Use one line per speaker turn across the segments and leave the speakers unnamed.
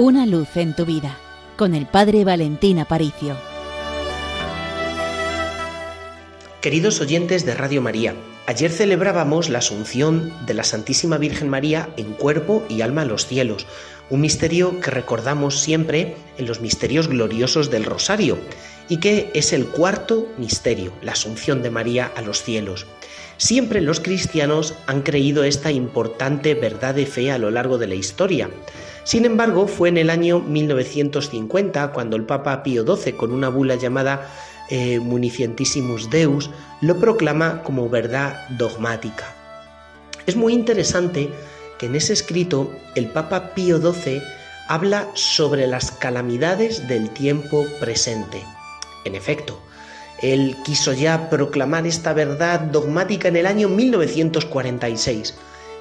Una luz en tu vida con el Padre Valentín Aparicio.
Queridos oyentes de Radio María, ayer celebrábamos la Asunción de la Santísima Virgen María en cuerpo y alma a los cielos, un misterio que recordamos siempre en los misterios gloriosos del Rosario y que es el cuarto misterio, la Asunción de María a los cielos. Siempre los cristianos han creído esta importante verdad de fe a lo largo de la historia. Sin embargo, fue en el año 1950 cuando el Papa Pío XII, con una bula llamada eh, Municientissimus Deus, lo proclama como verdad dogmática. Es muy interesante que en ese escrito el Papa Pío XII habla sobre las calamidades del tiempo presente. En efecto, él quiso ya proclamar esta verdad dogmática en el año 1946,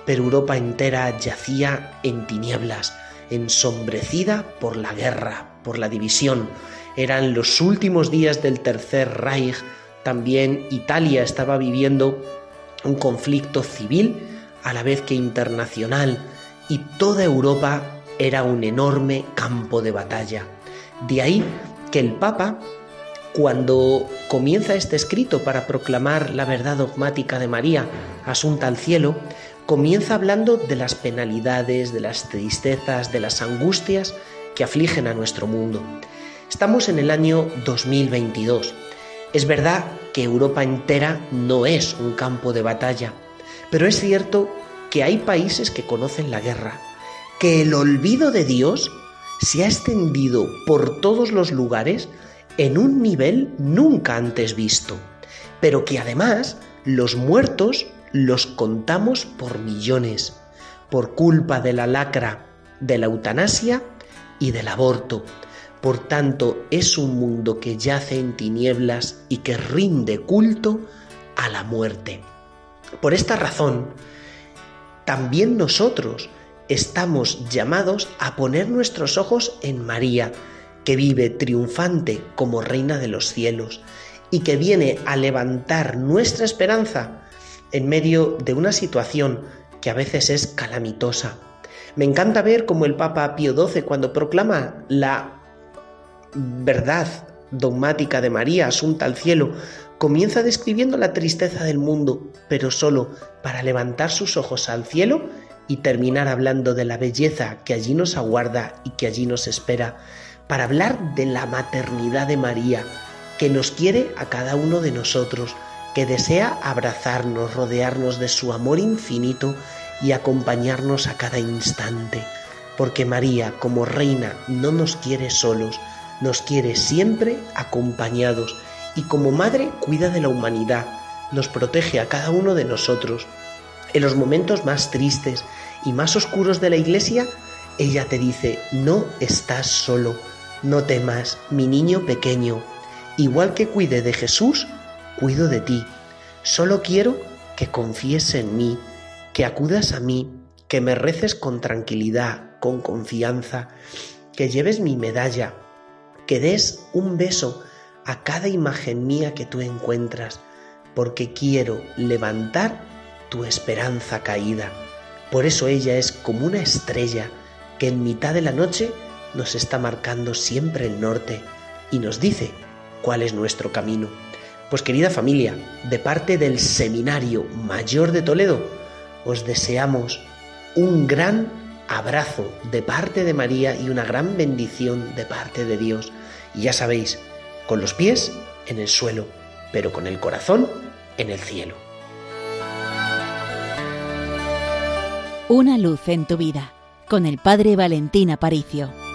pero Europa entera yacía en tinieblas, ensombrecida por la guerra, por la división. Eran los últimos días del Tercer Reich. También Italia estaba viviendo un conflicto civil a la vez que internacional y toda Europa era un enorme campo de batalla. De ahí que el Papa, cuando comienza este escrito para proclamar la verdad dogmática de María, asunta al cielo, comienza hablando de las penalidades, de las tristezas, de las angustias que afligen a nuestro mundo. Estamos en el año 2022. Es verdad que Europa entera no es un campo de batalla, pero es cierto que hay países que conocen la guerra, que el olvido de Dios se ha extendido por todos los lugares en un nivel nunca antes visto, pero que además los muertos los contamos por millones, por culpa de la lacra, de la eutanasia y del aborto. Por tanto, es un mundo que yace en tinieblas y que rinde culto a la muerte. Por esta razón, también nosotros estamos llamados a poner nuestros ojos en María, que vive triunfante como Reina de los cielos y que viene a levantar nuestra esperanza en medio de una situación que a veces es calamitosa. Me encanta ver cómo el Papa Pío XII, cuando proclama la verdad dogmática de María asunta al cielo, comienza describiendo la tristeza del mundo, pero solo para levantar sus ojos al cielo y terminar hablando de la belleza que allí nos aguarda y que allí nos espera, para hablar de la maternidad de María, que nos quiere a cada uno de nosotros, que desea abrazarnos, rodearnos de su amor infinito y acompañarnos a cada instante, porque María como reina no nos quiere solos, nos quiere siempre acompañados y como madre cuida de la humanidad, nos protege a cada uno de nosotros. En los momentos más tristes y más oscuros de la iglesia, ella te dice, no estás solo, no temas, mi niño pequeño, igual que cuide de Jesús, cuido de ti. Solo quiero que confíes en mí, que acudas a mí, que me reces con tranquilidad, con confianza, que lleves mi medalla, que des un beso a cada imagen mía que tú encuentras, porque quiero levantar tu esperanza caída. Por eso ella es como una estrella que en mitad de la noche nos está marcando siempre el norte y nos dice cuál es nuestro camino. Pues querida familia, de parte del Seminario Mayor de Toledo, os deseamos un gran abrazo de parte de María y una gran bendición de parte de Dios. Y ya sabéis, con los pies en el suelo, pero con el corazón en el cielo.
Una luz en tu vida, con el Padre Valentín Aparicio.